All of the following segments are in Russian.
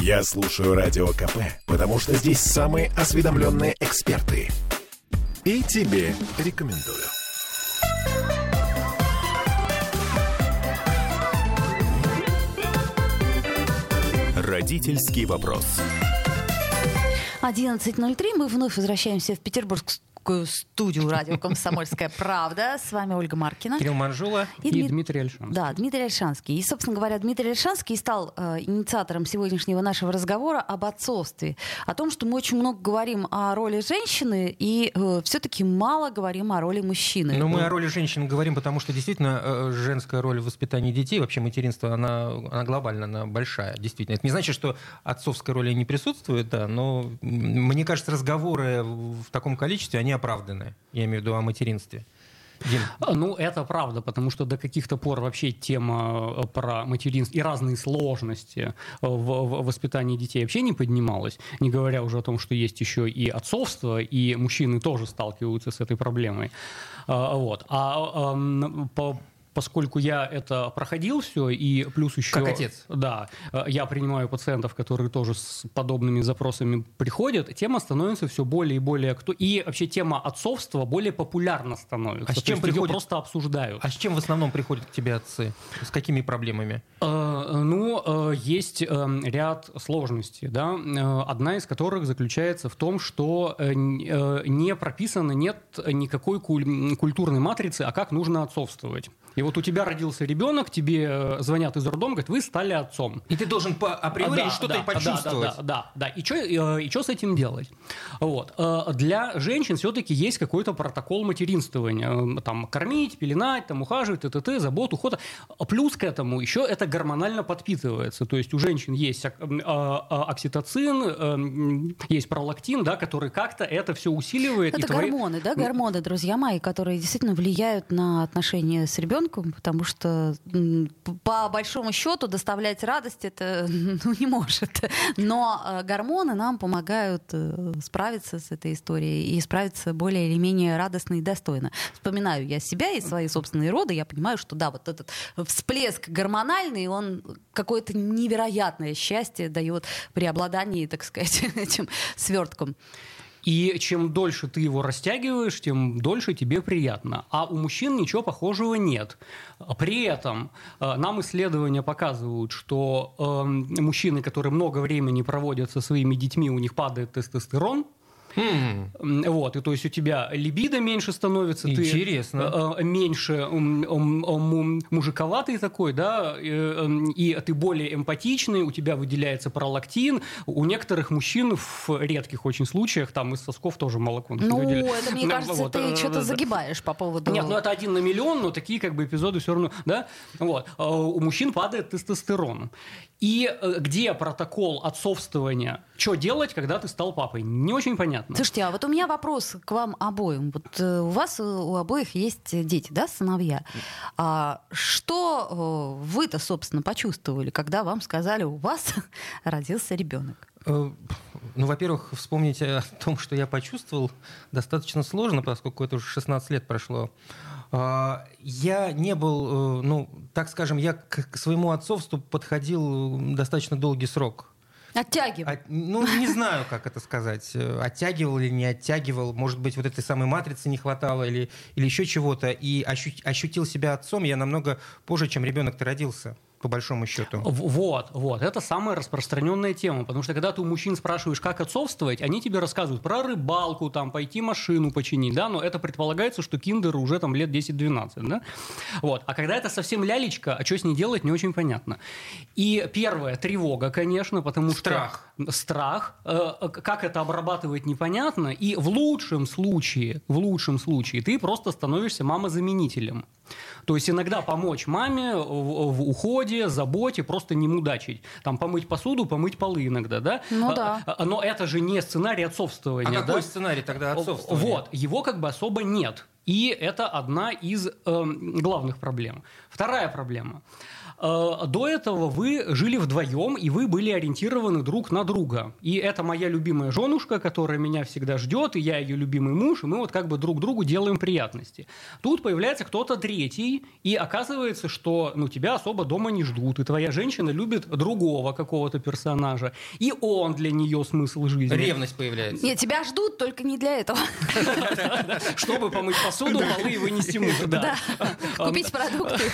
Я слушаю Радио КП, потому что здесь самые осведомленные эксперты. И тебе рекомендую. Родительский вопрос. 11.03. Мы вновь возвращаемся в Петербургскую студию радио «Комсомольская правда». С вами Ольга Маркина. Кирилл Манжула И и, Дмит- Дмитрий Альшанский. Да, Дмитрий Альшанский. И, собственно говоря, Дмитрий Альшанский стал э, инициатором сегодняшнего нашего разговора об отцовстве. О том, что мы очень много говорим о роли женщины и все-таки мало говорим о роли мужчины. Но мы о роли женщин говорим, потому что действительно э, женская роль в воспитании детей, вообще материнство, она, она глобально, она большая, действительно. Это не значит, что отцовской роли не присутствует, да, но мне кажется, разговоры в таком количестве, они оправданы. Я имею в виду о материнстве. Дим, А, Ну, это правда, потому что до каких-то пор вообще тема э, про материнство и разные сложности э, в, воспитании детей вообще не поднималась, не говоря уже о том, что есть еще и отцовство, и мужчины тоже сталкиваются с этой проблемой. А, Вот. А ам, по Поскольку я это проходил все, и плюс еще... Как отец. Да, э, я принимаю пациентов, которые тоже с подобными запросами приходят, тема становится все более и более актуальной. И вообще тема отцовства более популярна становится. А с чем приходит- просто обсуждают. а с чем в основном приходят к тебе отцы? С какими проблемами? Э, Ну, э, есть э, ряд сложностей, да, Э, одна из которых заключается в том, что э, не прописано, нет никакой куль- культурной матрицы, а как нужно отцовствовать. И вот у тебя родился ребенок, тебе э, звонят из роддома, говорят, вы стали отцом. И ты должен по априори Да, что-то да, почувствовать. Да, да, да, да. И что и чё с этим делать? Вот. Э, Для женщин все-таки есть какой-то протокол материнствования. Э, Там кормить, пеленать, там ухаживать, т.т., забот, уход. Плюс к этому еще это гормонально подпитывается. То есть у женщин есть окситоцин, есть пролактин, да, который как-то это все усиливает. и Это твои- гормоны, да, гормоны, друзья мои, которые действительно влияют на отношения с ребенком, потому что по большому счету доставлять радость это ну, не может. Но э, гормоны нам помогают э, справиться с этой историей и справиться более или менее радостно и достойно. Вспоминаю я себя и свои собственные роды, я понимаю, что да, вот этот всплеск гормональный, он какое-то невероятное счастье дает при обладании, так сказать, этим свертком. И чем дольше ты его растягиваешь, тем дольше тебе приятно. А у мужчин ничего похожего нет. При этом э, нам исследования показывают, что э, мужчины, которые много времени проводят со своими детьми, у них падает тестостерон. М, Вот, и то есть у тебя либидо меньше становится, Интересно. ты э, э, меньше мужиковатый такой, да, э, э, и ты более эмпатичный, у тебя выделяется пролактин. У некоторых мужчин в редких очень случаях там из сосков тоже молоко Ну, выделяется. это, мне кажется, вот, ты э, что-то загибаешь по поводу... Нет, ну это один на миллион, но такие как бы эпизоды все равно, да? Вот. А У мужчин падает тестостерон. И э, где протокол отцовствования? Что делать, когда ты стал папой? Не очень понятно. Слушайте, а вот у меня вопрос к вам обоим. Вот э, у вас э, у обоих есть дети, да, сыновья. А что вы-то, собственно, почувствовали, когда вам сказали, у вас родился ребенок? Ну, во-первых, вспомнить о том, что я почувствовал, достаточно сложно, поскольку это уже 16 лет прошло. А, Я не был, э, ну, так скажем, я к своему отцовству подходил достаточно долгий срок. Оттягивай. От- ну, не знаю, как это сказать. Э, Оттягивал или не оттягивал. Может быть, вот этой самой матрицы не хватало или, или еще чего-то. И ощу- ощутил себя отцом я намного позже, чем ребенок-то родился, по большому счету. Вот, вот, это самая распространенная тема, потому что когда ты у мужчин спрашиваешь, как отцовствовать, они тебе рассказывают про рыбалку, там, пойти машину починить, да, но это предполагается, что киндеру уже там лет 10-12, да, вот, а когда это совсем лялечка, а что с ней делать, не очень понятно. И первая тревога, конечно, потому Страх. что страх, э, как это обрабатывать непонятно, и в лучшем случае, в лучшем случае ты просто становишься мамозаменителем. То есть иногда помочь маме в, в уходе, заботе, просто не мудачить. Там помыть посуду, помыть полы иногда, да? Ну А, да. а, Но это же не сценарий А отцовствования. какой да? сценарий тогда отцовствования? Вот, его как бы особо нет. И это одна из эм, главных проблем. Вторая проблема. Э, до этого вы жили вдвоем, и вы были ориентированы друг на друга. И это моя любимая женушка, которая меня всегда ждет, и я ее любимый муж, и мы вот как бы друг другу делаем приятности. Тут появляется кто-то третий, и оказывается, что ну, тебя особо дома не ждут, и твоя женщина любит другого какого-то персонажа, и он для нее смысл жизни. Ревность появляется. Нет, тебя ждут, только не для этого. Чтобы помыть посуду, полы и вынести мусор. Да. Купить продукты.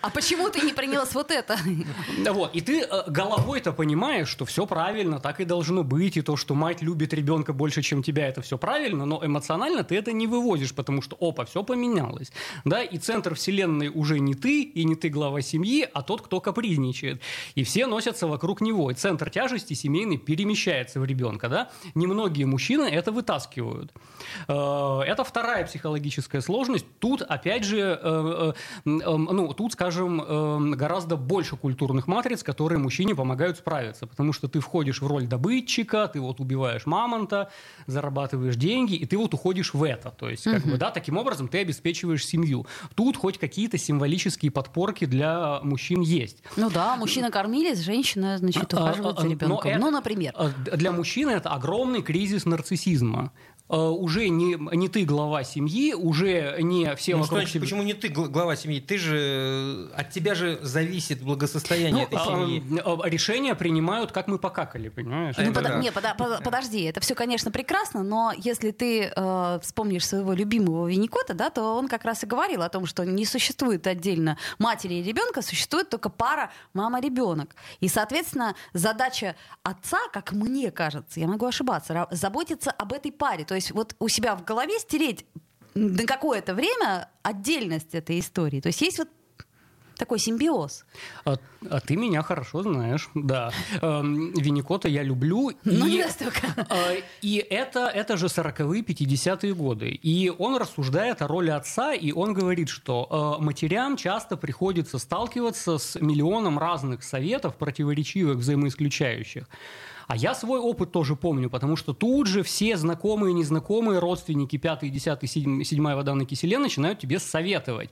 А почему ты не принес вот это? Вот, и ты э, головой-то понимаешь, что все правильно, так и должно быть, и то, что мать любит ребенка больше, чем тебя, это все правильно, но эмоционально ты это не выводишь, потому что, опа, все поменялось. Да, и центр вселенной уже не ты, и не ты глава семьи, а тот, кто капризничает. И все носятся вокруг него. И центр тяжести семейный перемещается в ребенка. Да? Немногие мужчины это вытаскивают. Э, это вторая психологическая сложность. Тут, опять же, э, ну, тут, скажем, гораздо больше культурных матриц, которые мужчине помогают справиться, потому что ты входишь в роль добытчика, ты вот убиваешь мамонта, зарабатываешь деньги, и ты вот уходишь в это. То есть, как угу. бы, да, таким образом ты обеспечиваешь семью. Тут хоть какие-то символические подпорки для мужчин есть. Ну да, мужчина кормилец, женщина, значит, а, ухаживает за ребенком. ну, например. А, для мужчины это огромный кризис нарциссизма. Э, уже не, не ты глава семьи, уже не все ну, вокруг тебя. Почему не ты глава семьи? Ты же от тебя же зависит благосостояние ну, этой семьи. А, решения принимают, как мы покакали, понимаешь? Ну, под, да. Не, под, под, подожди, это все, конечно, прекрасно, но если ты э, вспомнишь своего любимого Винникота, да, то он как раз и говорил о том, что не существует отдельно матери и ребенка, существует только пара мама-ребенок. И, соответственно, задача отца, как мне кажется, я могу ошибаться, заботиться об этой паре. То есть вот у себя в голове стереть на какое-то время отдельность этой истории. То есть есть вот такой симбиоз. А, а ты меня хорошо знаешь, да. Эм, Винникота я люблю. Ну, и, не настолько. Э, и это, это же 40-е, 50-е годы. И он рассуждает о роли отца, и он говорит, что э, матерям часто приходится сталкиваться с миллионом разных советов, противоречивых, взаимоисключающих. А я свой опыт тоже помню, потому что тут же все знакомые, незнакомые, родственники, пятый, десятый, седьмая вода на киселе начинают тебе советовать.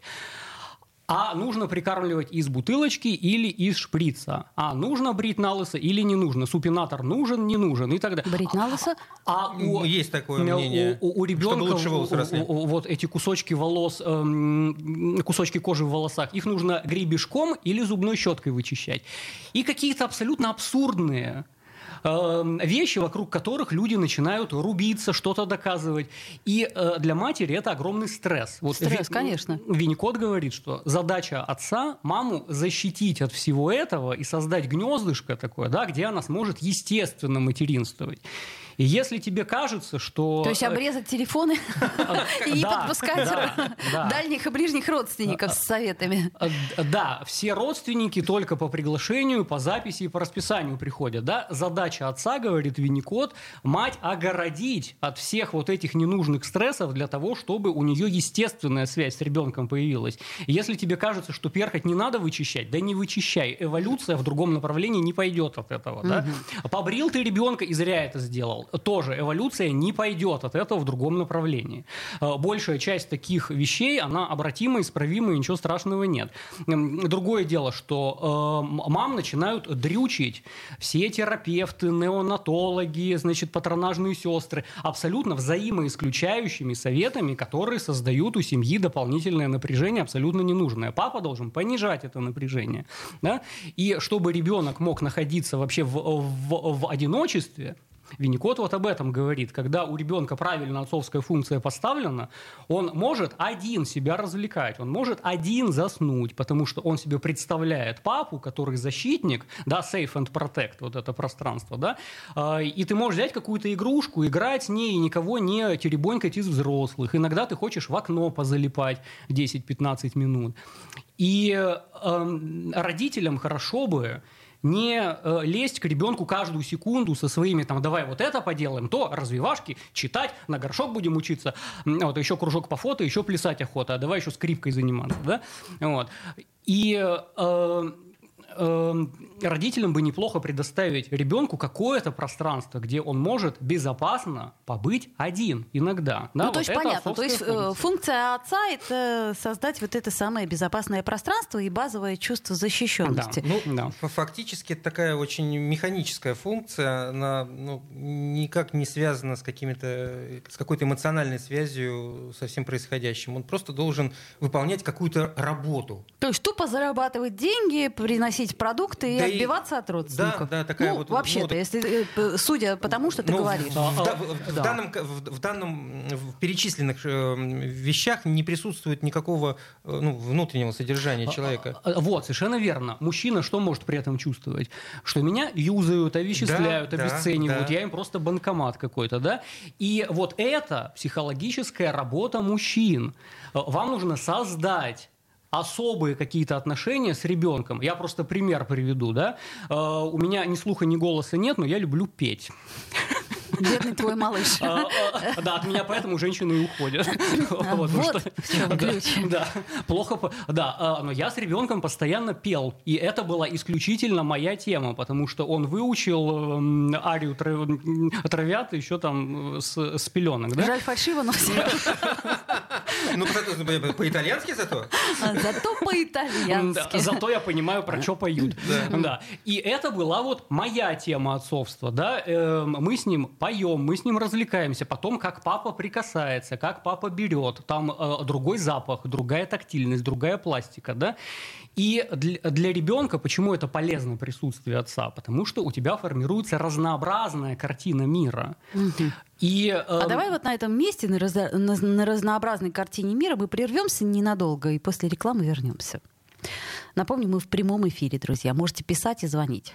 А нужно прикармливать из бутылочки или из шприца. А нужно брить на лысо или не нужно. Супинатор нужен, не нужен и так далее. Брить на лысо? А у, есть такое мнение. У, у, у ребенка лучше волосы росли. У, у, вот эти кусочки волос, эм, кусочки кожи в волосах, их нужно гребешком или зубной щеткой вычищать. И какие-то абсолютно абсурдные вещи, вокруг которых люди начинают рубиться, что-то доказывать. И э, для матери это огромный стресс. Вот стресс, Ви, конечно. Винникот говорит, что задача отца маму защитить от всего этого и создать гнездышко такое, да, где она сможет естественно материнствовать. И если тебе кажется, что... То есть э, обрезать телефоны и не подпускать дальних и ближних родственников с советами. Э, да, все родственники только по приглашению, по записи и по расписанию приходят. Да? Задача отца, говорит Винникот, мать огородить от всех вот этих ненужных стрессов для того, чтобы у нее естественная связь с ребенком появилась. если тебе кажется, что перхоть не надо вычищать, да не вычищай. Эволюция в другом направлении не пойдет от этого. Да? Побрил ты ребенка и зря это сделал тоже эволюция не пойдет от этого в другом направлении. Э, большая часть таких вещей, она обратима, исправима, и ничего страшного нет. Другое дело, что э, мам начинают дрючить все терапевты, неонатологи, значит, патронажные сестры, абсолютно взаимоисключающими советами, которые создают у семьи дополнительное напряжение, абсолютно ненужное. Папа должен понижать это напряжение. Да? И чтобы ребенок мог находиться вообще в, в, в одиночестве, Винникот вот об этом говорит. Когда у ребенка правильно отцовская функция поставлена, он может один себя развлекать, он может один заснуть, потому что он себе представляет папу, который защитник, да, safe and protect, вот это пространство, да, а, и ты можешь взять какую-то игрушку, играть с ней и никого не теребонькать из взрослых. Иногда ты хочешь в окно позалипать 10-15 минут. И э, родителям хорошо бы не э, лезть к ребенку каждую секунду со своими, там, давай вот это поделаем, то развивашки, читать, на горшок будем учиться, вот, еще кружок по фото, еще плясать охота, а давай еще скрипкой заниматься, да, вот. И э, эм, родителям бы неплохо предоставить ребенку какое-то пространство, где он может безопасно побыть один иногда. Да, ну, то есть понятно. То есть э, функция. функция отца это создать вот это самое безопасное пространство и базовое чувство защищенности. Да. Ну, Да. фактически это такая очень механическая функция, она ну, никак не связана с, какими-то, с какой-то эмоциональной связью со всем происходящим. Он просто должен выполнять какую-то работу. То есть тупо зарабатывать деньги, приносить продукты и Да и- отбиваться от родственников. да, такая ну, вот, вообще-то, ну, если э, судя по тому, что ты Ну, говоришь. В, в- Да, в- в да. данном, в, в данном в перечисленных э, вещах не присутствует никакого э, ну, внутреннего содержания человека. А, а, Вот, совершенно верно. Мужчина что может при этом чувствовать? Что меня юзают, овеществляют, Да, да, обесценивают, да. я им просто банкомат какой-то, да? И вот это психологическая работа мужчин. Вам нужно создать особые какие-то отношения с ребенком. Я просто пример приведу, да? Э, У меня ни слуха, ни голоса нет, но я люблю петь. Бедный твой малыш. А, а, Да, от меня поэтому женщины и уходят. А, Вот, Да, ключ. Да, плохо. Да, но я с ребенком постоянно пел, и это была исключительно моя тема, потому что он выучил эм, арию тра- травят еще там э, с, пеленок? Жаль, фальшиво, но все. Ну, по-итальянски зато? Зато по-итальянски. зато я понимаю, про что поют. Да. И это была вот моя тема отцовства. Да? Эм, Мы с ним поем, мы с ним развлекаемся. Потом, как папа прикасается, как папа берет. Там э, другой запах, другая тактильность, другая пластика. Да? И для, для ребенка почему это полезно присутствие отца? Потому что у тебя формируется разнообразная картина мира. И, А эм, давай вот на этом месте, на, разо- на- на разнообразной картине мира, мы прервемся ненадолго и после рекламы вернемся. Напомню, мы в прямом эфире, друзья. Можете писать и звонить.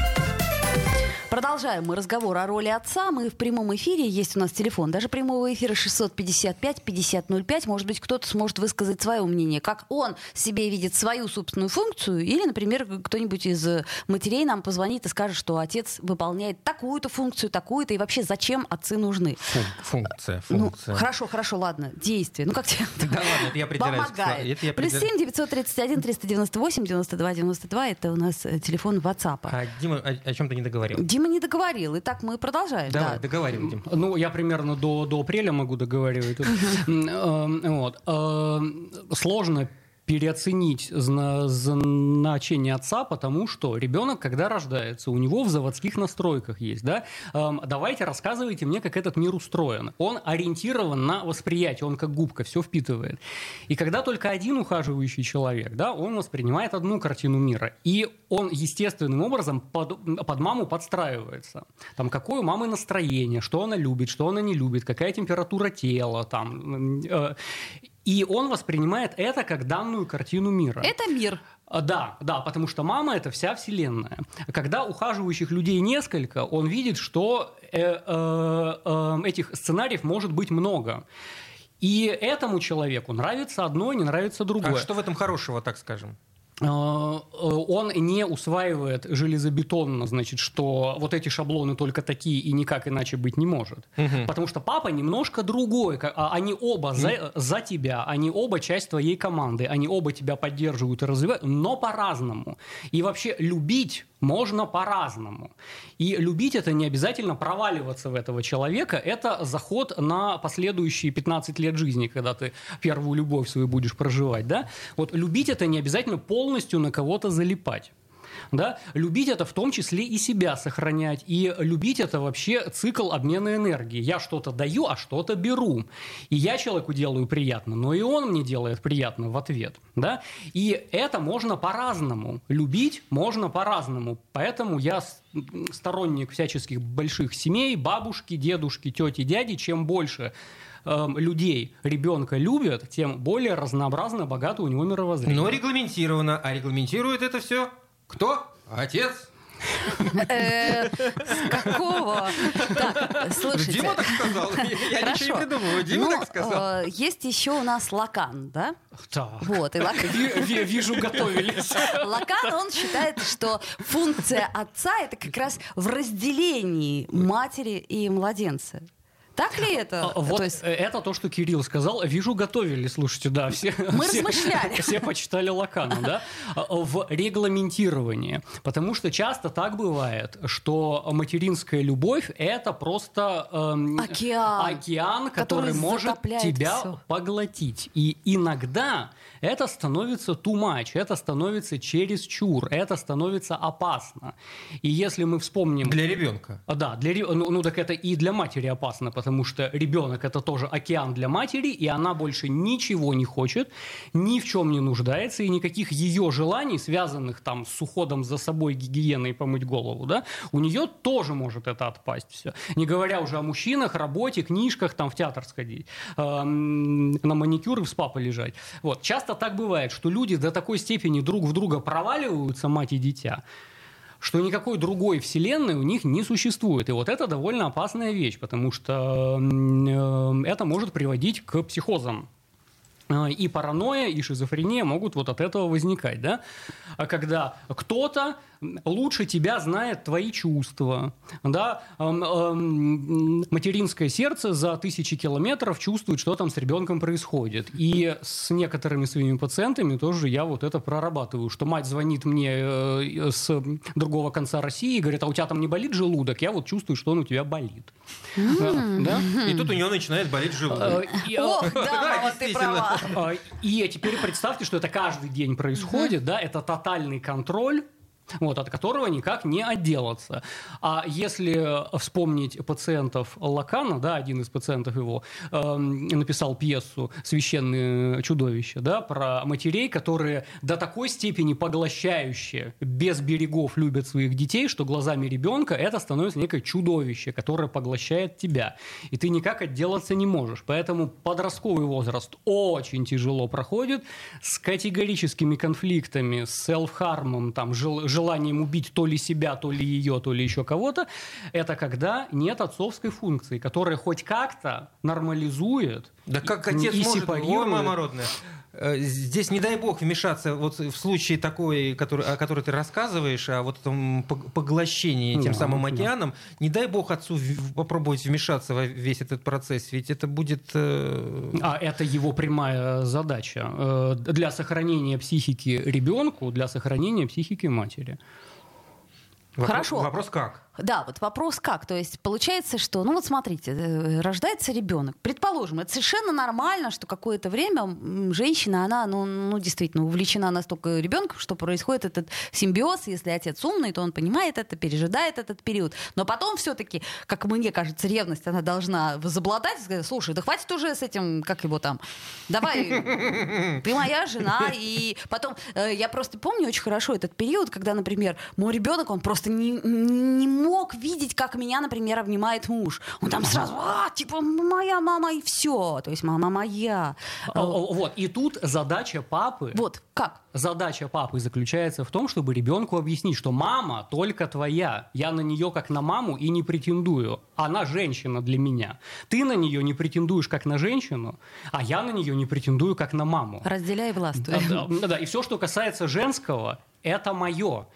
Продолжаем мы разговор о роли отца. Мы в прямом эфире. Есть у нас телефон. Даже прямого эфира 655-5005. Может быть, кто-то сможет высказать свое мнение. Как он себе видит свою собственную функцию. Или, например, кто-нибудь из э, матерей нам позвонит и скажет, что отец выполняет такую-то функцию, такую-то. И вообще, зачем отцы нужны? Фун- функция, Ну, функция. хорошо, хорошо, ладно. Действие. Ну, как тебе? Да ладно, это я придираюсь. Помогает. Это я Плюс придир- 7 931 398 92 92. Это у нас э, телефон WhatsApp. А Дима о, о чем-то не договорил. Дима не договорил. Итак, мы продолжаем. Давай, да. договаривай, Дим. Ну, я примерно до, до апреля могу эм, Вот. Эм, Сложно переоценить зна- значение отца, потому что ребенок, когда рождается, у него в заводских настройках есть, да, Эм, давайте рассказывайте мне, как этот мир устроен. Он ориентирован на восприятие, он как губка, все впитывает. И когда только один ухаживающий человек, да, он воспринимает одну картину мира, и он естественным образом под, под маму подстраивается. Там, какое у мамы настроение, что она любит, что она не любит, какая температура тела, там, э, и он воспринимает это как данную картину мира. Это мир. А, Да, да, потому что мама это вся вселенная. Когда ухаживающих людей несколько, он видит, что э, э, э, этих сценариев может быть много. И этому человеку нравится одно, не нравится другое. А что в этом хорошего, так скажем? Э, он не усваивает железобетонно, значит, что вот эти шаблоны только такие и никак иначе быть не может. Потому что папа немножко другой. а Они оба за, за тебя, они оба часть твоей команды, они оба тебя поддерживают и развивают, но по-разному. И вообще любить можно по-разному. И любить это не обязательно проваливаться в этого человека, это заход на последующие 15 лет жизни, когда ты первую любовь свою будешь проживать, да? Вот любить это не обязательно полностью на кого-то залипать. Да? Любить это в том числе и себя сохранять. И любить это вообще цикл обмена энергии. Я что-то даю, а что-то беру. И я человеку делаю приятно, но и он мне делает приятно в ответ. Да? И это можно по-разному. Любить можно по-разному. Поэтому я сторонник всяческих больших семей, бабушки, дедушки, тети, дяди. Чем больше эм, людей ребенка любят, тем более разнообразно, богато у него мировоззрение. Но регламентировано. А регламентирует это все кто? Отец. Э, С какого? Так, слушайте. Дима так сказал. Я ничего не придумываю. Дима Ну, так сказал. э, Есть еще у нас Лакан, да? Так. Вот, и Лакан. Ви- ви- Вижу, готовились. Лакан, он считает, что функция отца это как раз в разделении матери и младенца. Так ли это? А, Вот То есть, это то, что Кирилл сказал. Вижу, готовили, слушайте, да. Все, Мы все- размышляли. Все почитали Лакана, да? А, В регламентировании. Потому что часто так бывает, что материнская любовь – это просто эм, Океан, океан, который, который может тебя всё. поглотить. И иногда это становится too much, это становится чересчур, это становится опасно. И если мы вспомним... Для ребенка. А, Да, для, ну, ну так это и для матери опасно, потому что ребенок это тоже океан для матери, и она больше ничего не хочет, ни в чем не нуждается, и никаких ее желаний, связанных там с уходом за собой, гигиеной, помыть голову, да, у нее тоже может это отпасть все. Не говоря уже о мужчинах, работе, книжках, там в театр сходить, эм, на маникюр и в спа полежать. Вот. Часто так бывает, что люди до такой степени друг в друга проваливаются, мать и дитя, что никакой другой вселенной у них не существует. И вот это довольно опасная вещь, потому что э, это может приводить к психозам. Э, И паранойя, и шизофрения могут вот от этого возникать, да? А когда кто-то лучше тебя знает твои чувства, да? Материнское сердце за тысячи километров чувствует, что там с ребенком происходит. И с некоторыми своими пациентами тоже я вот это прорабатываю, что мать звонит мне э, с другого конца России и говорит, а у тебя там не болит желудок? Я вот чувствую, что он у тебя болит. Да? И тут у него начинает болеть Э, желудок. и, э, Ох, да, мама, ты права. И теперь представьте, что это каждый день происходит, да, это тотальный контроль. Вот, от которого никак не отделаться. А если вспомнить пациентов Лакана, да, один из пациентов его эм, написал пьесу «Священные чудовища», да, про матерей, которые до такой степени поглощающие, без берегов любят своих детей, что глазами ребенка это становится некое чудовище, которое поглощает тебя. И ты никак отделаться не можешь. Поэтому подростковый возраст очень тяжело проходит с категорическими конфликтами, с селф-хармом, там, жел- желанием убить то ли себя, то ли ее, то ли еще кого-то. Это когда нет отцовской функции, которая хоть как-то нормализует Да как отец и может, ой, мама родная. Здесь, не дай бог, вмешаться вот в случае такой, который, о которой ты рассказываешь, о вот этом пог- поглощении тем Да, самым да. океаном, не дай бог отцу попробовать вмешаться во весь этот процесс, ведь это будет... э, А это его прямая задача э, для сохранения психики ребенку, для сохранения психики матери. вопрос- Хорошо. Вопрос как? Да, вот вопрос как. То есть получается, что, ну вот смотрите, э, рождается ребенок. Предположим, это совершенно нормально, что какое-то время женщина, она, ну, ну действительно увлечена настолько ребенком, что происходит этот симбиоз. Если отец умный, то он понимает это, пережидает этот период. Но потом все-таки, как мне кажется, ревность она должна возобладать сказать, слушай, да хватит уже с этим, как его там, давай, ты моя жена. И потом, э, я просто помню очень хорошо этот период, когда, например, мой ребенок, он просто не, не мог видеть, как меня, например, обнимает муж. Он там сразу, а, типа, моя мама и все. То есть мама моя. А, Вот, и тут задача папы, Вот, как? задача папы заключается в том, чтобы ребенку объяснить, что мама только твоя, я на нее как на маму и не претендую, она женщина для меня. Ты на нее не претендуешь как на женщину, а я на нее не претендую как на маму. Разделяй и властвуй. Да, да, да, и все, что касается женского, это мое.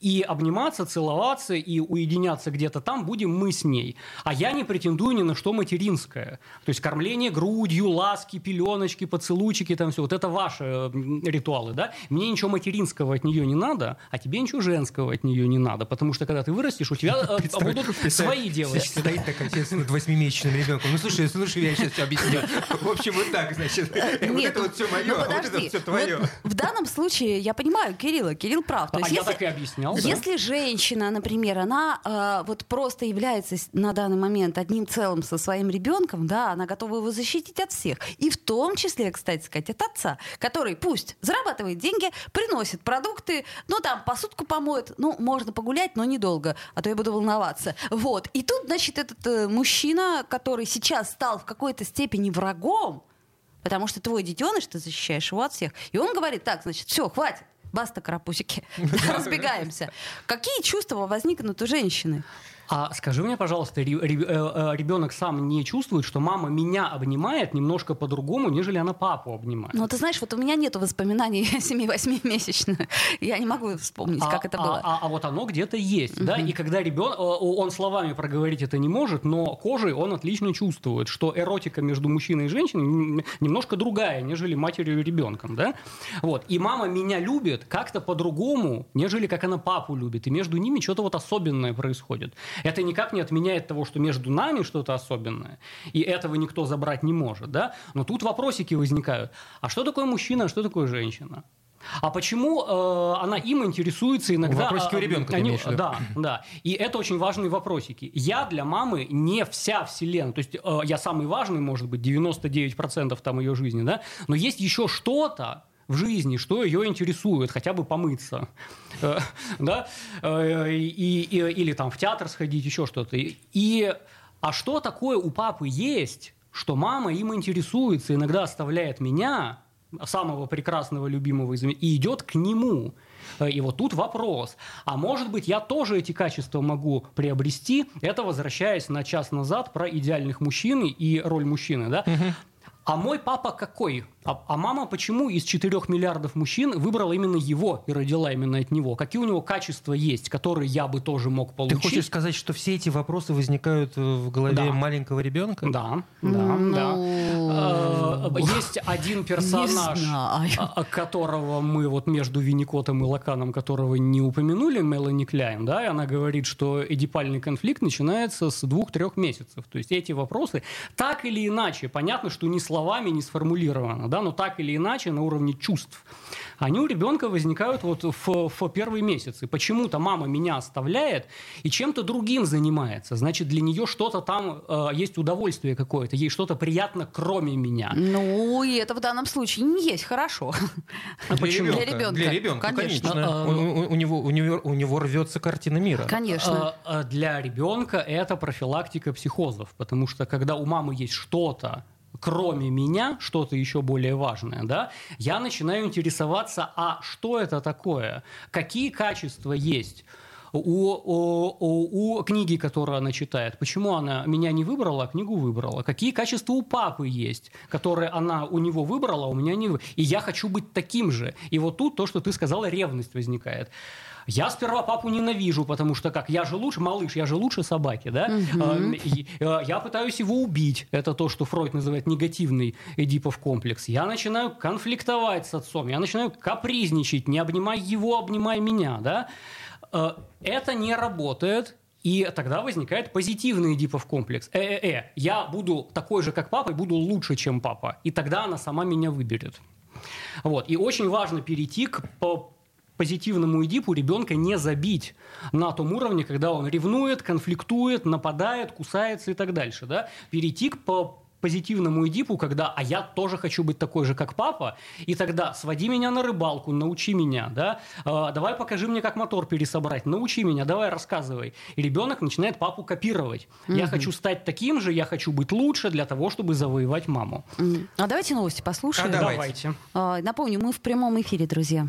И обниматься, целоваться и уединяться где-то там будем мы с ней. А я не претендую ни на что материнское. То есть кормление грудью, ласки, пеленочки, поцелуйчики, там все. Вот это ваши ритуалы, да? Мне ничего материнского от нее не надо, а тебе ничего женского от нее не надо. Потому что когда ты вырастешь, у тебя э, будут свои девочки. Стоит такая над восьмимесячным ребенком. Ну слушай, слушай, я сейчас все объясню. В общем, вот так, значит. Вот Нет, это вот все мое, ну, а вот это все твое. В данном случае я понимаю Кирилла. Кирилл прав. То А есть, я так и объяснял, да. Если женщина, например, она э, вот просто является на данный момент одним целым со своим ребенком, да, она готова его защитить от всех. И в том числе, кстати сказать, от отца, который пусть зарабатывает деньги, приносит продукты, ну там посудку помоет, ну можно погулять, но недолго, а то я буду волноваться. Вот. И тут, значит, этот э, мужчина, который сейчас стал в какой-то степени врагом, Потому что твой детеныш, ты защищаешь его от всех. И он говорит, так, значит, все, хватит. Баста, карапузики. Разбегаемся. Какие чувства возникнут у женщины? А скажи мне, пожалуйста, э, э, ребенок сам не чувствует, что мама меня обнимает немножко по-другому, нежели она папу обнимает? Ну, ты знаешь, вот у меня нет воспоминаний 7-8 месячных. Я не могу вспомнить, как это а, было. А, а вот оно где-то есть, да, и когда ребенок, он словами проговорить это не может, но кожей он отлично чувствует, что эротика между мужчиной и женщиной немножко другая, нежели матерью и ребенком, да, вот, и мама меня любит как-то по-другому, нежели как она папу любит, и между ними что-то вот особенное происходит. Это никак не отменяет того, что между нами что-то особенное, и этого никто забрать не может, да, но тут вопросики возникают, а что такое мужчина, а что такое женщина? А почему э, она им интересуется иногда? Вопросики у а, ребенка они- имеешь виду? Да, да. И это очень важные вопросики. Я для мамы не вся вселенная. То есть э, я самый важный, может быть, 99% там ее жизни, да? Но есть еще что-то, в жизни, что ее интересует, хотя бы помыться, Э, да, Э, и, или там в театр сходить, еще что-то. И- а что такое у папы есть, что мама им интересуется, иногда оставляет меня, самого прекрасного, любимого, и идет к нему. Э, И вот тут вопрос. А может быть, я тоже эти качества могу приобрести? Это возвращаясь на час назад про идеальных мужчин и роль мужчины. Да? А мой папа какой? А, а мама почему из 4 миллиардов мужчин выбрала именно его и родила именно от него? Какие у него качества есть, которые я бы тоже мог Ты получить? хочешь сказать, что все эти вопросы возникают э, в голове Да. маленького ребенка? Да, да, Ну, да. Э, Есть один персонаж, знаю. а- которого мы вот между Винникотом и Лаканом, которого не упомянули, Мелани Кляйн, да, и она говорит, что эдипальный конфликт начинается с двух-трех месяцев. То есть эти вопросы так или иначе, понятно, что ни словами не сформулировано, да, но так или иначе на уровне чувств, они у ребенка возникают вот в, в первые месяцы. Почему-то мама меня оставляет и чем-то другим занимается. Значит, для нее что-то там э, есть удовольствие какое-то, ей что-то приятно, кроме меня. Ну, и это в данном случае не есть хорошо. Для почему? Для ребенка, Для ребенка, конечно. конечно. А, У, у- у него, у, него, у него рвется картина мира. Конечно. Э, э, Для ребенка это профилактика психозов, потому что когда у мамы есть что-то, кроме меня, что-то еще более важное, да, я начинаю интересоваться, а что это такое, какие качества есть у, у, у- книги, которую она читает, почему она меня не выбрала, а книгу выбрала, какие качества у папы есть, которые она у него выбрала, а у меня не вы- И я хочу быть таким же. И вот тут то, что ты сказала, ревность возникает. Я сперва папу ненавижу, потому что как, я же лучше, малыш, я же лучше собаки, да? Э, Я пытаюсь его убить. Это то, что Фройд называет негативный Эдипов комплекс. Я начинаю конфликтовать с отцом, я начинаю капризничать, не обнимай его, обнимай меня, да? Э, Это не работает, и тогда возникает позитивный Эдипов комплекс. Э-э-э, я буду такой же, как папа, и буду лучше, чем папа. И тогда она сама меня выберет. Вот. И очень важно перейти к позитивному Эдипу ребенка не забить на том уровне, когда он ревнует, конфликтует, нападает, кусается и так дальше. Да? Перейти к по позитивному Эдипу, когда «а я тоже хочу быть такой же, как папа», и тогда «своди меня на рыбалку, научи меня», да? «А, «давай покажи мне, как мотор пересобрать, научи меня, давай рассказывай». И ребенок начинает папу копировать. «Я хочу стать таким же, я хочу быть лучше для того, чтобы завоевать маму». А давайте новости послушаем. А давайте. А, Напомню, мы в прямом эфире, друзья.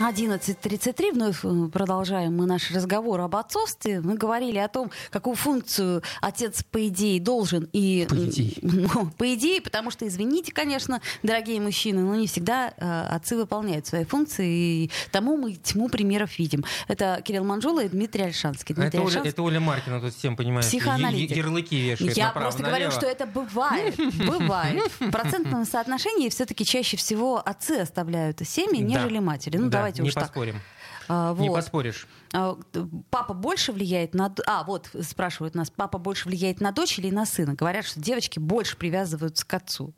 11.33. Вновь э, продолжаем мы наш разговор об отцовстве. Мы говорили о том, какую функцию отец, по идее, должен. И, По идее. Ну, по идее, потому что, извините, конечно, дорогие мужчины, но не всегда э, отцы выполняют свои функции. И тому мы тьму примеров видим. Это Кирилл Манжула и Дмитрий Альшанский. А Дмитрий Это Оля, Альшанский- это Оля Маркина тут всем, понимаешь, Психоаналитик. ярлыки вешает Я направо, просто говорю, налево. что это бывает. Бывает. В процентном соотношении все-таки чаще всего отцы оставляют семьи, нежели матери. Ну, Да, давайте не уж так. поспорим. А, Не вот. поспоришь. А, Папа больше влияет на... А, вот, спрашивают нас, папа больше влияет на дочь или на сына? Говорят, что девочки больше привязываются к отцу.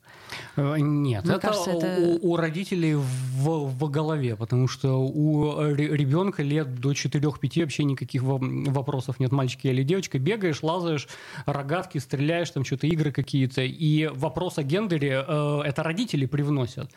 Э, Нет, Мне это, кажется, это- У, у родителей в, в голове, потому что у ре- ребенка лет до 4-5 вообще никаких во- вопросов нет, мальчик я или девочка. Бегаешь, лазаешь, рогатки, стреляешь, там что-то игры какие-то. И вопрос о гендере э, это родители привносят.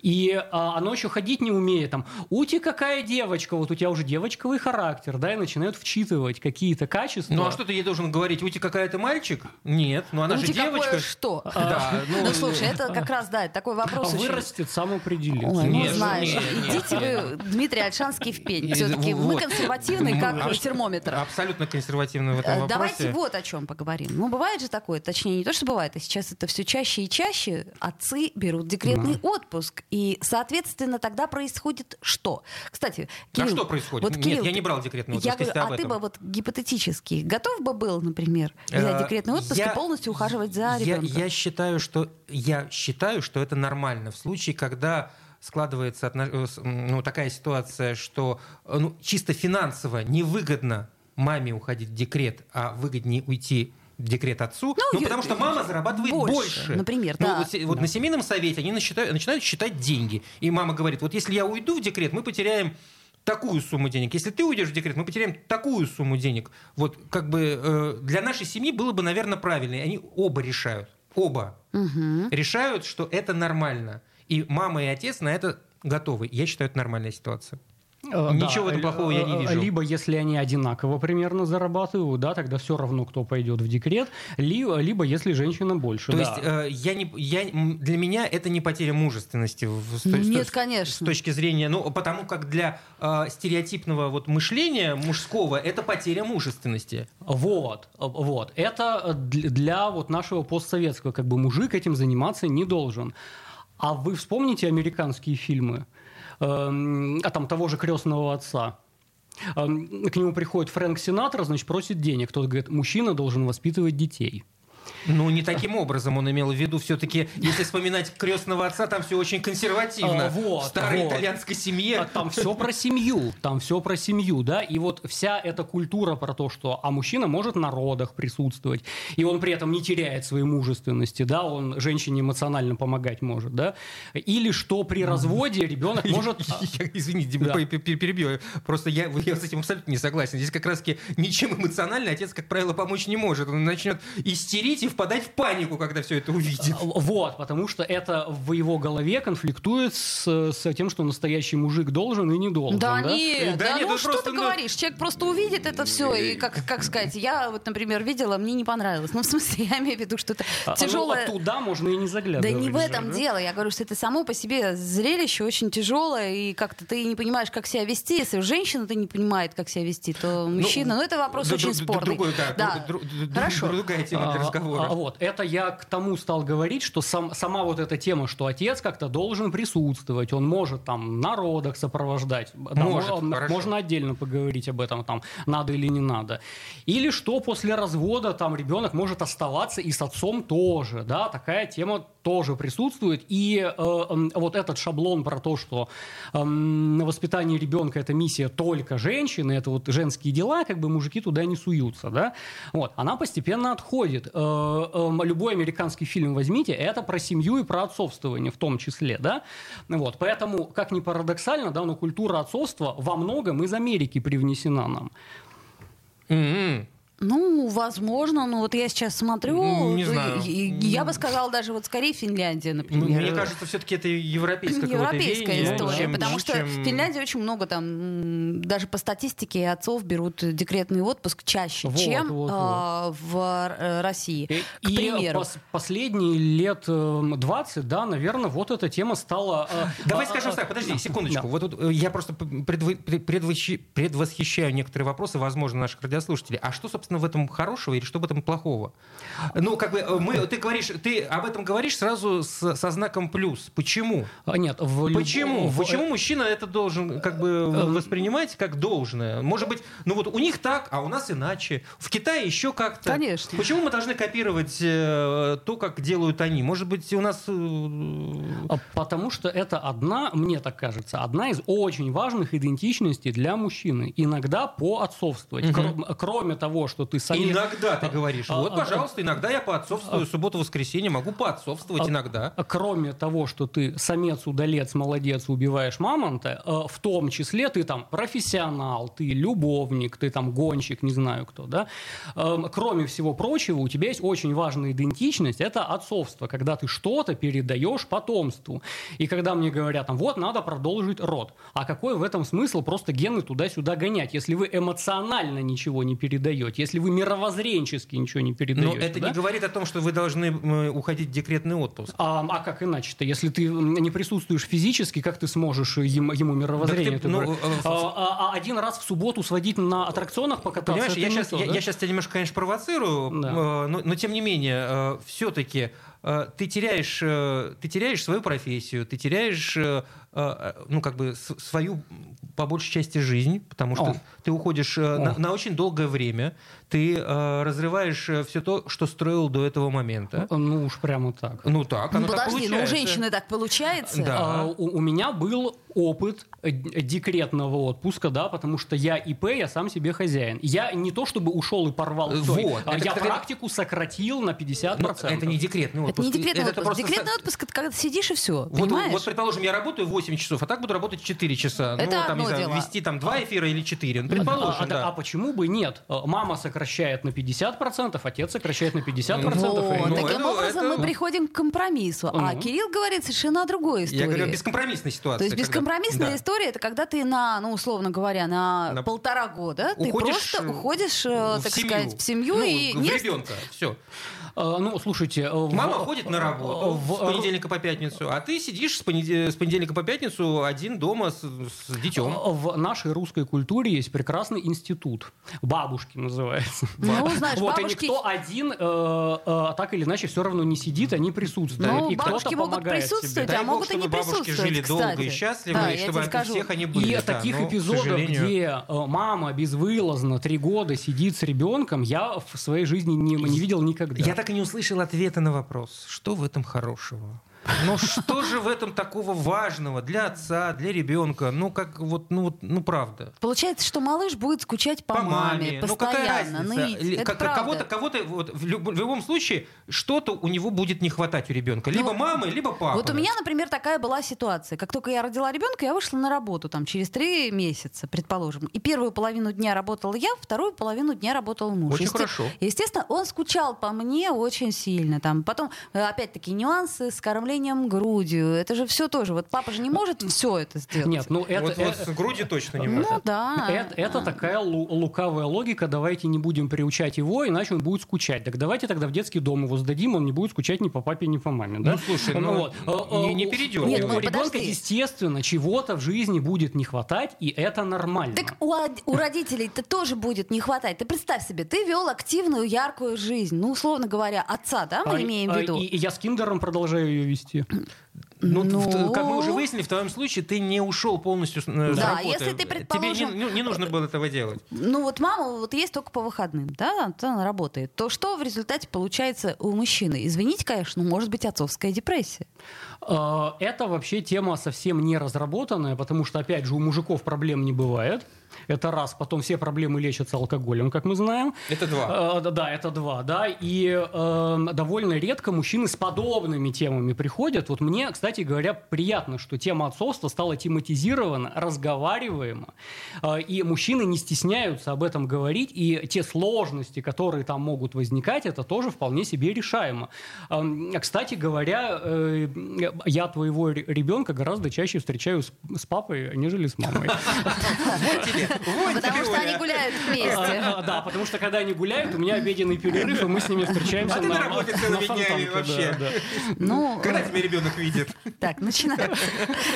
И а, оно еще ходить не умеет. Там, Ути какая девочка, вот у тебя уже девочковый характер, да, и начинают вчитывать какие-то качества. Ну а что ты ей должен говорить? Ути какая-то мальчик? Нет, ну она Ну, же какое девочка. что? Да, ну, Ну, слушай, это как раз, да, такой вопрос очень... Вырастет, сам определится. Ой, ну Нет, знаешь, нет, нет, идите вы, Дмитрий Альшанский, в пень. Нет, Все-таки мы вот. консервативны, как А- термометр. Абсолютно консервативно в этом Э, вопросе. Давайте вот о чем поговорим. Ну, бывает же такое, точнее, не то, что бывает, а сейчас это все чаще и чаще. Отцы берут декретный отпуск. И, соответственно, тогда происходит что? Кстати, А Кирилл, что происходит? Вот, Нет, Кирилл, я не брал декретный отпуск, Я говорю, а ты бы вот гипотетически готов бы был, например, взять Э, декретный отпуск я- и полностью ухаживать за я, ребенком? я считаю, что я считаю, что это нормально в случае, когда складывается э, ну, такая ситуация, что э, ну, чисто финансово невыгодно маме уходить в декрет, а выгоднее уйти декрет отцу, Ну, ну, потому что мама зарабатывает больше, больше. например, Ну, да. вот, вот на семейном совете они насчитают- начинают считать деньги. И мама говорит, вот если я уйду в декрет, мы потеряем такую сумму денег. Если ты уйдешь в декрет, мы потеряем такую сумму денег. Вот как бы э, для нашей семьи было бы, наверное, правильно. И они оба решают. Оба Мгм. решают, что это нормально. И мама и отец на это готовы. Я считаю, это нормальная ситуация. Э, Ничего в да, этом плохого я не э, вижу. Либо если они одинаково примерно зарабатывают, да, тогда все равно, кто пойдет в декрет, либо, либо если женщина больше. То да. есть э, я не, я, для меня это не потеря мужественности. в- с той- с Нет, конечно. С точки зрения, ну, потому как для э, стереотипного вот мышления мужского это потеря мужественности. Вот, э, вот. Это э, для, для вот нашего постсоветского, как бы мужик этим заниматься не должен. А вы вспомните американские фильмы, эм, а там того же крестного отца. Эм, К нему приходит Фрэнк Синатра, значит, просит денег. Тот говорит, мужчина должен воспитывать детей. Ну, не таким образом он имел в виду. Все-таки, если вспоминать крестного отца, там все очень консервативно. А, вот, в старой вот. итальянской семье. А Там все про семью, там все про семью, да, и вот вся эта культура про то, что, а мужчина может на родах присутствовать, и он при этом не теряет своей мужественности, да, он женщине эмоционально помогать может, да, или что при разводе ребенок может... Я, извините, Дима, Да. перебью. Просто я, я с этим абсолютно не согласен. Здесь как раз-таки ничем эмоционально отец, как правило, помочь не может. Он начнет истерить и впадать в панику, когда все это увидит. Вот, потому что это в его голове конфликтует с, с тем, что настоящий мужик должен и не должен. Да, да? нет, Да да, нет, ну что просто, ты ну- говоришь? Человек просто увидит это все, и как, как сказать, я вот, например, видела, мне не понравилось. Ну, в смысле, я имею в виду, что это А, ну, тяжелое... а туда можно и не Да заглядывать. не в же, этом да? дело. Я говорю, что это само по себе зрелище очень тяжелое, и как-то ты не понимаешь, как себя вести. Если женщина ты не понимает, как себя вести, то мужчина... Ну, это вопрос д- очень спорный. Другой, да, дру- дру- дру- Хорошо. другая тема для А, разговора. а, вот, это я к тому стал говорить, что сам, сама вот эта тема, что отец как-то должен присутствовать, он может там на родах сопровождать. Да, Может, мо- хорошо. можно отдельно поговорить об этом, там, надо или не надо. Или что после развода там ребенок может оставаться и с отцом тоже, да, такая тема тоже присутствует. И э, вот этот шаблон про то, что эм, на воспитание ребенка это миссия только женщины, это вот женские дела, как бы мужики туда не суются, да, вот, она постепенно отходит. Э, эм, любой американский фильм возьмите, это про семью и про отцовствование в том числе, да, вот, поэтому, как ни парадоксально, да, но культура отцовства во многом из Америки привнесена нам. М-м. Ну, возможно, но вот я сейчас смотрю, М, не знаю. и- и я бы сказала даже вот скорее Финляндия, Ну, например. Мне кажется, все-таки это европейское какое-то Европейская веяние, история, чем- потому что чем- в Финляндии очень много там, даже по статистике отцов берут декретный отпуск чаще, Вот, чем вот, а, в э, России. И, К и примеру. пос- последние лет эм, 20, да, наверное, вот эта тема стала... э, Давай а, скажем а, так, подожди, да, секундочку. да. Вот тут э, я просто предвосхищаю некоторые вопросы, возможно, наших радиослушателей. А что, собственно собственно, в этом хорошего или что в этом плохого? Ну, как бы мы, ты говоришь, ты об этом говоришь сразу с, со знаком плюс. Почему? А, Нет, в люб- Почему? в- Почему мужчина это должен как бы воспринимать как должное? Может быть, ну вот у них так, а у нас иначе. В Китае еще как-то. Конечно. Почему мы должны копировать э, то, как делают они? Может быть, у нас... э, А Потому что это одна, мне так кажется, одна из очень важных идентичностей для мужчины. Иногда поотцовствовать. Кро- Кроме того, что ты самец... Иногда ты говоришь. а, Вот, а, пожалуйста, иногда я поотцовствую субботу-воскресенье, могу поотцовствовать А- иногда. Кроме того, что ты самец, удалец, молодец, убиваешь мамонта, э, в том числе ты там профессионал, ты любовник, ты там гонщик, не знаю кто, да. Эм, Кроме всего прочего, у тебя есть очень важная идентичность, это отцовство, когда ты что-то передаешь потомству. И когда мне говорят, там, вот, надо продолжить род. А какой в этом смысл просто гены туда-сюда гонять, если вы эмоционально ничего не передаете, если вы мировоззренчески ничего не передаете? Но это да? не говорит о том, что вы должны э, уходить в декретный отпуск. А, а как иначе-то? Если ты не присутствуешь физически, как ты сможешь ему, ему мировоззрение? Так ты, ну, э, э, А, а- а один раз в субботу сводить на аттракционах покататься? Понимаешь, я не сейчас, то, я, да? я сейчас тебя немножко, конечно, провоцирую, Да. э, но, но тем не менее, все-таки ты теряешь, э, ты теряешь свою профессию, ты теряешь, э, э, ну, как бы, свою, по большей части, жизнь, потому что О. ты уходишь э, на, О. на очень долгое время, ты э, разрываешь все то, что строил до этого момента. Ну уж прямо так. Ну так, оно Ну, так подожди, ну у получается. женщины так получается. Да. А, у, у меня был опыт э, декретного отпуска, да, потому что я ИП, я сам себе хозяин. Я не то чтобы ушел и порвал Э, вот. а Это, я кстати, практику сократил на 50%. Но это не декретный отпуск. Это не декретный Это отпуск. просто Декретный со- отпуск это когда ты сидишь и все. Вот, понимаешь? вот, предположим, я работаю 8 часов, а так буду работать 4 часа. Это ну, там, одно не знаю, дело. вести там 2 эфира или 4. Ну, А- предположим, а, да. а почему бы нет? Э, Мама сокращает на 50%, отец сокращает на 50%. Вот, Ну, таким это- образом это- мы приходим к компромиссу. А Ну. Кирилл говорит совершенно о другой истории. Я говорю о бескомпромиссной ситуации. То есть когда- бескомпромиссная да. история это когда ты на, ну, условно говоря, на, На- полтора года ты Уходишь, просто э, уходишь, э, в так семью. сказать, в семью Ну, и в не ребенка. Все. Ну, слушайте... э, в- Мама ходит на работу в- с понедельника по пятницу, а ты сидишь с, понеде- с понедельника по пятницу один дома с, с детем. В нашей русской культуре есть прекрасный институт. Бабушки называется. Ну, знаешь, вот, бабушки- и никто один э, э, так или иначе все равно не сидит, они присутствуют. Ну, и кто-то бабушки могут себе. присутствовать, а могут и не присутствовать, жили долго и кстати. счастливо, Да, и я чтобы тебе скажу. всех они были. И да, таких но, эпизодов, сожалению- где э, мама безвылазно три года сидит с ребенком, я в своей жизни не, не видел никогда. Я так и не услышал ответа на вопрос, что в этом хорошего? Ну что же в этом такого важного для отца, для ребенка? Ну как вот, ну вот, ну правда. Получается, что малыш будет скучать по, маме, Ну какая постоянно, разница? ныть. Ли- Это как-. Кого-то, кого-то вот, в, люб- в любом случае что-то у него будет не хватать у ребенка. Либо Ну, мамы, либо папы. Вот у меня, например, такая была ситуация. Как только я родила ребенка, я вышла на работу там через три месяца, предположим. И первую половину дня работала я, вторую половину дня работал муж. Очень Есте- хорошо. Естественно, он скучал по мне очень сильно. Там. Потом, э, опять-таки, нюансы с кормлением грудью. Это же все тоже. Вот папа же не может все это сделать. Нет, ну это... Вот, вот э, с груди точно не Ну может. да. Это, это такая лу- лукавая логика. Давайте не будем приучать его, иначе он будет скучать. Так давайте тогда в детский дом его сдадим, он не будет скучать ни по папе, ни по маме. Да? Ну, слушай, ну, не- не передёргивай. У Нет, ну, ребенка, подожди. естественно, чего-то в жизни будет не хватать, и это нормально. Так у, у родителей-то тоже будет не хватать. Ты представь себе, ты вел активную, яркую жизнь. Ну, условно говоря, отца, да, мы А- имеем в а, виду? И, и я с киндером продолжаю ее вести. Ну, Ну. в- как мы уже выяснили, в твоем случае ты не ушел полностью с, э, Да, работы. если ты, Тебе предположим, не, ну, не нужно было этого делать. Ну вот мама вот есть только по выходным, да, то она работает. То что в результате получается у мужчины? Извините, конечно, ну, может быть отцовская депрессия. Э, Это вообще тема совсем не разработанная, потому что, опять же, у мужиков проблем не бывает. Это раз. Потом все проблемы лечатся алкоголем, как мы знаем. Это два. Э, да, это два, да. И э, довольно редко мужчины с подобными темами приходят. Вот мне, кстати говоря, приятно, что тема отцовства стала тематизирована, разговариваема. Э, и мужчины не стесняются об этом говорить. И те сложности, которые там могут возникать, это тоже вполне себе решаемо. Эм, Кстати говоря, э, я твоего ре- ребенка гораздо чаще встречаю с, с папой, нежели с мамой. Вот тебе, Потому тебе, что они гуляют вместе. А, а, Да, потому что когда они гуляют, у меня обеденный перерыв, и мы с ними встречаемся А ты на работе целыми днями вообще. Ну, Когда тебя ребенок видит? так, начинаем.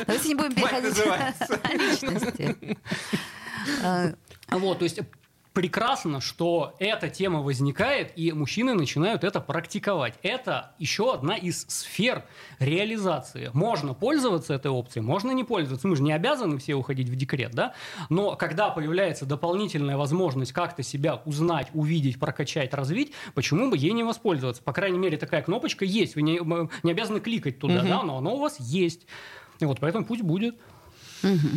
Давайте не будем переходить на личности. Вот, то есть прекрасно, что эта тема возникает, и мужчины начинают это практиковать. Это еще одна из сфер реализации. Можно пользоваться этой опцией, можно не пользоваться. Мы же не обязаны все уходить в декрет, да? Но когда появляется дополнительная возможность как-то себя узнать, увидеть, прокачать, развить, почему бы ей не воспользоваться? По крайней мере, такая кнопочка есть. Вы не, не обязаны кликать туда, угу. да, но она у вас есть. И вот поэтому пусть будет. Угу.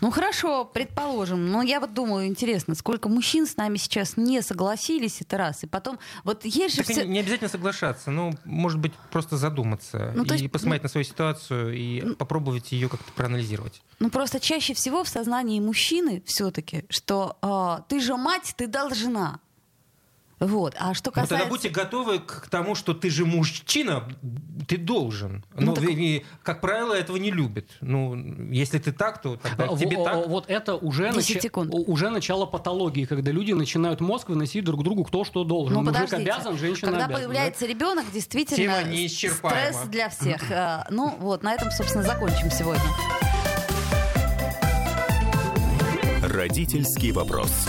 Ну хорошо, предположим. Но я вот думаю, интересно, сколько мужчин с нами сейчас не согласились, это раз. И потом, вот есть же... Так все... Не обязательно соглашаться, ну, может быть, просто задуматься ну, и есть... посмотреть ну... на свою ситуацию и ну... попробовать ее как-то проанализировать. Ну просто чаще всего в сознании мужчины все-таки, что э, ты же мать, ты должна. Вот. А что касается... Ну, тогда будьте готовы к тому, что ты же мужчина, ты должен. Ну, Но, так... и, как правило, этого не любят. Ну, если ты так, то тогда а, тебе так. Вот это уже, нач... уже начало патологии, когда люди начинают мозг выносить друг другу кто что должен. Ну, Мужик обязан, женщина Когда обязана. появляется да? ребенок, действительно стресс для всех. Э, ну вот, на этом, собственно, закончим сегодня. Родительский вопрос.